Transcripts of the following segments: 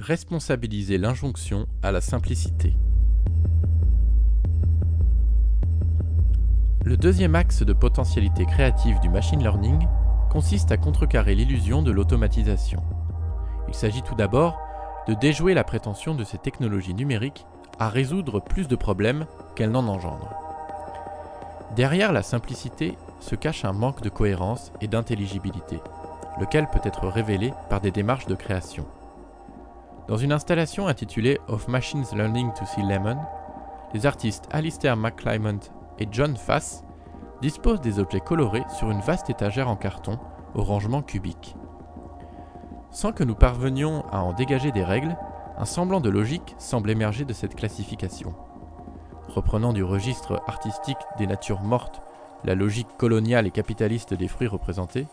responsabiliser l'injonction à la simplicité. Le deuxième axe de potentialité créative du machine learning consiste à contrecarrer l'illusion de l'automatisation. Il s'agit tout d'abord de déjouer la prétention de ces technologies numériques à résoudre plus de problèmes qu'elles n'en engendrent. Derrière la simplicité se cache un manque de cohérence et d'intelligibilité, lequel peut être révélé par des démarches de création. Dans une installation intitulée Of Machines Learning to See Lemon, les artistes Alistair McClymont et John Fass disposent des objets colorés sur une vaste étagère en carton au rangement cubique. Sans que nous parvenions à en dégager des règles, un semblant de logique semble émerger de cette classification. Reprenant du registre artistique des natures mortes la logique coloniale et capitaliste des fruits représentés,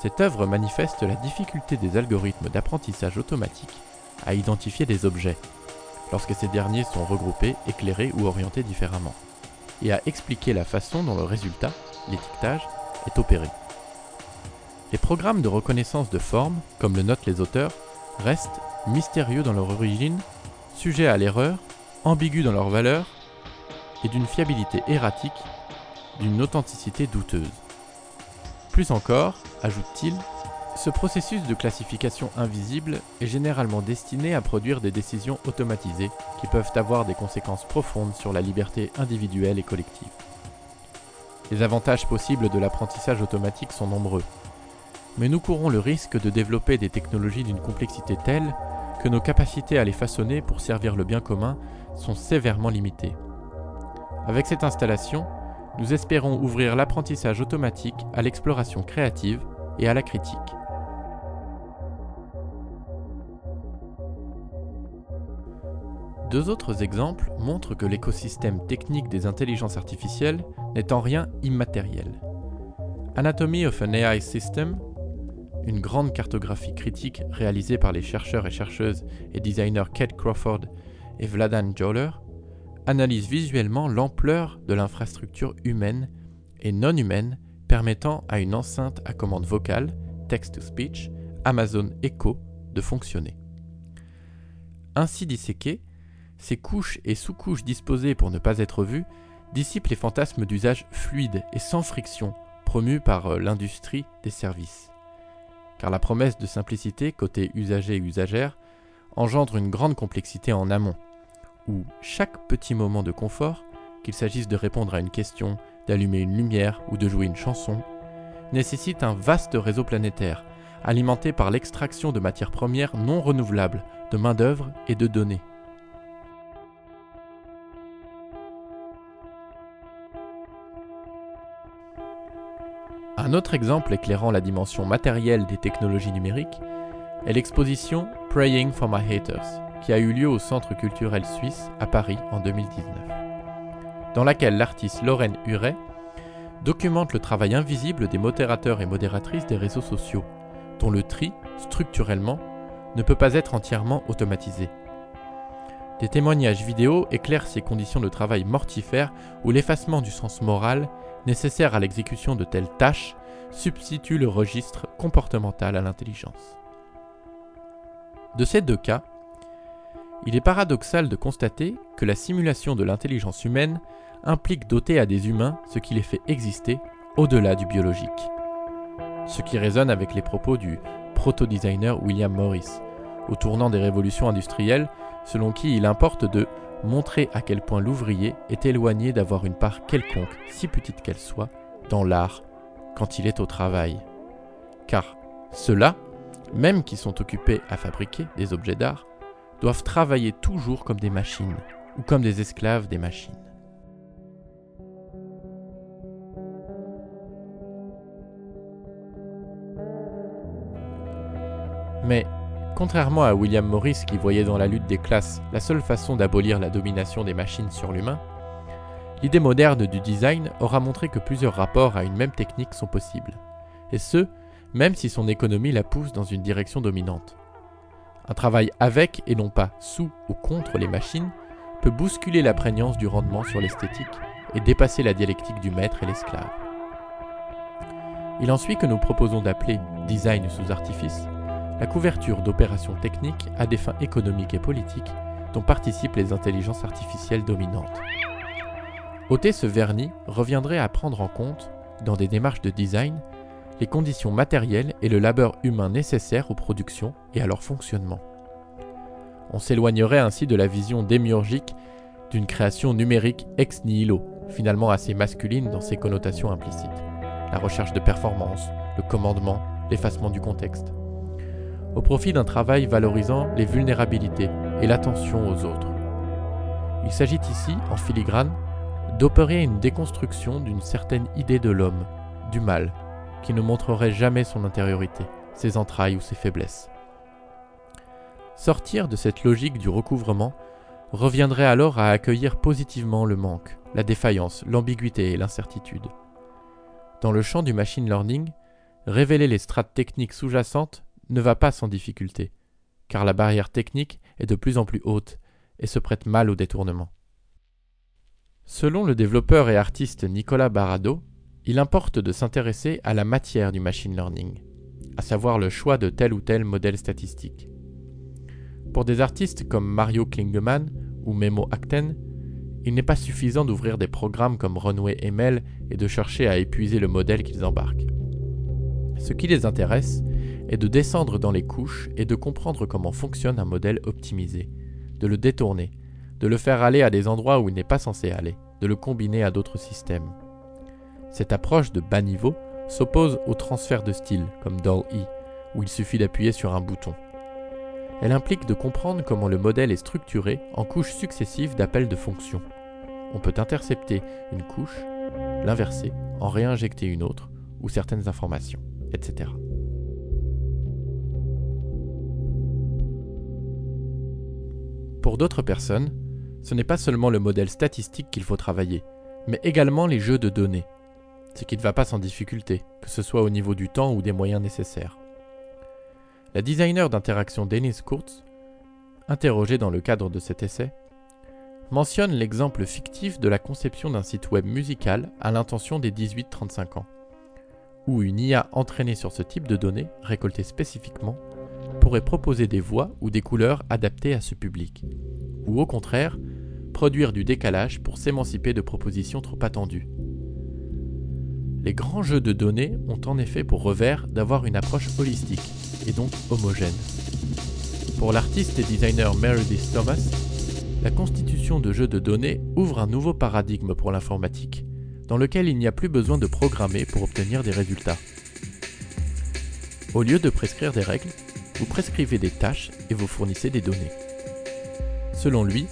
cette œuvre manifeste la difficulté des algorithmes d'apprentissage automatique à identifier des objets, lorsque ces derniers sont regroupés, éclairés ou orientés différemment, et à expliquer la façon dont le résultat, l'étiquetage, est opéré. Les programmes de reconnaissance de forme, comme le notent les auteurs, restent mystérieux dans leur origine, sujets à l'erreur, ambigus dans leur valeur, et d'une fiabilité erratique, d'une authenticité douteuse. Plus encore, ajoute-t-il, ce processus de classification invisible est généralement destiné à produire des décisions automatisées qui peuvent avoir des conséquences profondes sur la liberté individuelle et collective. Les avantages possibles de l'apprentissage automatique sont nombreux, mais nous courons le risque de développer des technologies d'une complexité telle que nos capacités à les façonner pour servir le bien commun sont sévèrement limitées. Avec cette installation, nous espérons ouvrir l'apprentissage automatique à l'exploration créative et à la critique. Deux autres exemples montrent que l'écosystème technique des intelligences artificielles n'est en rien immatériel. Anatomy of an AI System, une grande cartographie critique réalisée par les chercheurs et chercheuses et designers Kate Crawford et Vladan Joler, analyse visuellement l'ampleur de l'infrastructure humaine et non humaine permettant à une enceinte à commande vocale, text-to-speech, Amazon Echo, de fonctionner. Ainsi disséquées, ces couches et sous-couches disposées pour ne pas être vues dissipent les fantasmes d'usage fluide et sans friction promus par euh, l'industrie des services. Car la promesse de simplicité côté usager et usagère engendre une grande complexité en amont, où chaque petit moment de confort, qu'il s'agisse de répondre à une question, d'allumer une lumière ou de jouer une chanson, nécessite un vaste réseau planétaire, alimenté par l'extraction de matières premières non renouvelables, de main-d'œuvre et de données. Un autre exemple éclairant la dimension matérielle des technologies numériques est l'exposition Praying for My Haters, qui a eu lieu au Centre culturel suisse à Paris en 2019, dans laquelle l'artiste Lorraine Huret documente le travail invisible des modérateurs et modératrices des réseaux sociaux, dont le tri, structurellement, ne peut pas être entièrement automatisé. Des témoignages vidéo éclairent ces conditions de travail mortifères où l'effacement du sens moral nécessaire à l'exécution de telles tâches substitue le registre comportemental à l'intelligence. De ces deux cas, il est paradoxal de constater que la simulation de l'intelligence humaine implique doter à des humains ce qui les fait exister au-delà du biologique. Ce qui résonne avec les propos du proto-designer William Morris, au tournant des révolutions industrielles, selon qui il importe de montrer à quel point l'ouvrier est éloigné d'avoir une part quelconque, si petite qu'elle soit, dans l'art quand il est au travail. Car ceux-là, même qui sont occupés à fabriquer des objets d'art, doivent travailler toujours comme des machines ou comme des esclaves des machines. Mais, contrairement à William Morris qui voyait dans la lutte des classes la seule façon d'abolir la domination des machines sur l'humain, l'idée moderne du design aura montré que plusieurs rapports à une même technique sont possibles, et ce, même si son économie la pousse dans une direction dominante. Un travail avec et non pas sous ou contre les machines peut bousculer la prégnance du rendement sur l'esthétique et dépasser la dialectique du maître et l'esclave. Il en suit que nous proposons d'appeler design sous artifice la couverture d'opérations techniques à des fins économiques et politiques dont participent les intelligences artificielles dominantes. Ôter ce vernis reviendrait à prendre en compte, dans des démarches de design, les conditions matérielles et le labeur humain nécessaires aux productions et à leur fonctionnement. On s'éloignerait ainsi de la vision démiurgique d'une création numérique ex nihilo, finalement assez masculine dans ses connotations implicites. La recherche de performance, le commandement, l'effacement du contexte. Au profit d'un travail valorisant les vulnérabilités et l'attention aux autres. Il s'agit ici, en filigrane, d'opérer une déconstruction d'une certaine idée de l'homme, du mal, qui ne montrerait jamais son intériorité, ses entrailles ou ses faiblesses. Sortir de cette logique du recouvrement reviendrait alors à accueillir positivement le manque, la défaillance, l'ambiguïté et l'incertitude. Dans le champ du machine learning, révéler les strates techniques sous-jacentes ne va pas sans difficulté, car la barrière technique est de plus en plus haute et se prête mal au détournement. Selon le développeur et artiste Nicolas Barado, il importe de s'intéresser à la matière du machine learning, à savoir le choix de tel ou tel modèle statistique. Pour des artistes comme Mario Klingemann ou Memo Acten, il n'est pas suffisant d'ouvrir des programmes comme Runway ML et de chercher à épuiser le modèle qu'ils embarquent. Ce qui les intéresse est de descendre dans les couches et de comprendre comment fonctionne un modèle optimisé, de le détourner, de le faire aller à des endroits où il n'est pas censé aller, de le combiner à d'autres systèmes. Cette approche de bas niveau s'oppose au transfert de style, comme DAL-E, où il suffit d'appuyer sur un bouton. Elle implique de comprendre comment le modèle est structuré en couches successives d'appels de fonctions. On peut intercepter une couche, l'inverser, en réinjecter une autre, ou certaines informations, etc. Pour d'autres personnes, ce n'est pas seulement le modèle statistique qu'il faut travailler, mais également les jeux de données, ce qui ne va pas sans difficulté, que ce soit au niveau du temps ou des moyens nécessaires. La designer d'interaction Denise Kurtz, interrogée dans le cadre de cet essai, mentionne l'exemple fictif de la conception d'un site web musical à l'intention des 18-35 ans, où une IA entraînée sur ce type de données, récoltées spécifiquement, pourrait proposer des voix ou des couleurs adaptées à ce public, ou au contraire, produire du décalage pour s'émanciper de propositions trop attendues, les grands jeux de données ont en effet pour revers d'avoir une approche holistique et donc homogène. Pour l'artiste et designer Meredith Thomas, la constitution de jeux de données ouvre un nouveau paradigme pour l'informatique, dans lequel il n'y a plus besoin de programmer pour obtenir des résultats. Au lieu de prescrire des règles, vous prescrivez des tâches et vous fournissez des données. Selon lui,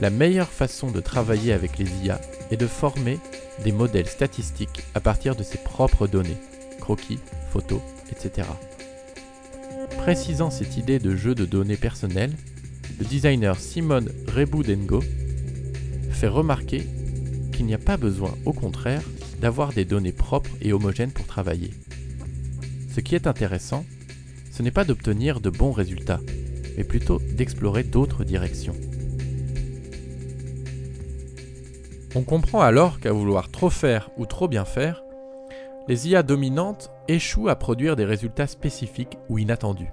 la meilleure façon de travailler avec les IA est de former des modèles statistiques à partir de ses propres données, croquis, photos, etc. Précisant cette idée de jeu de données personnelles, le designer Simon Reboudengo fait remarquer qu'il n'y a pas besoin, au contraire, d'avoir des données propres et homogènes pour travailler. Ce qui est intéressant, ce n'est pas d'obtenir de bons résultats, mais plutôt d'explorer d'autres directions. On comprend alors qu'à vouloir trop faire ou trop bien faire, les IA dominantes échouent à produire des résultats spécifiques ou inattendus.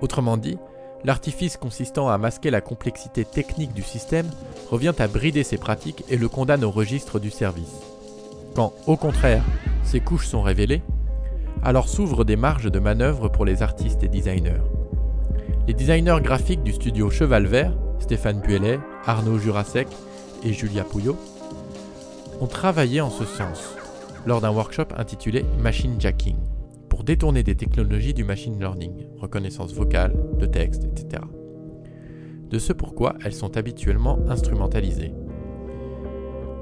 Autrement dit, l'artifice consistant à masquer la complexité technique du système revient à brider ses pratiques et le condamne au registre du service. Quand, au contraire, ces couches sont révélées, alors s'ouvrent des marges de manœuvre pour les artistes et designers. Les designers graphiques du studio Cheval Vert, Stéphane Buelet, Arnaud Jurasek et Julia Pouillot ont travaillé en ce sens lors d'un workshop intitulé Machine Jacking pour détourner des technologies du machine learning, reconnaissance vocale, de texte, etc. De ce pourquoi elles sont habituellement instrumentalisées.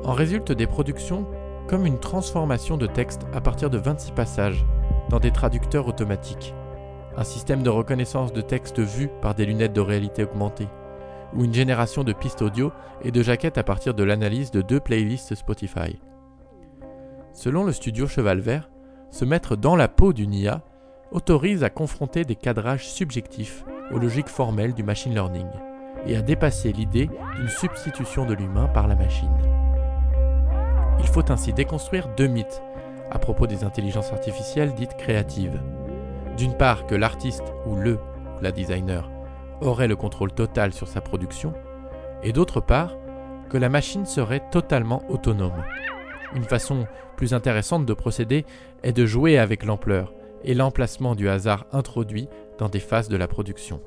En résulte des productions comme une transformation de texte à partir de 26 passages dans des traducteurs automatiques, un système de reconnaissance de texte vu par des lunettes de réalité augmentée, ou une génération de pistes audio et de jaquettes à partir de l'analyse de deux playlists Spotify. Selon le studio Cheval Vert, se mettre dans la peau d'une IA autorise à confronter des cadrages subjectifs aux logiques formelles du machine learning et à dépasser l'idée d'une substitution de l'humain par la machine. Il faut ainsi déconstruire deux mythes à propos des intelligences artificielles dites créatives. D'une part que l'artiste ou le la designer aurait le contrôle total sur sa production, et d'autre part que la machine serait totalement autonome. Une façon plus intéressante de procéder est de jouer avec l'ampleur et l'emplacement du hasard introduit dans des phases de la production.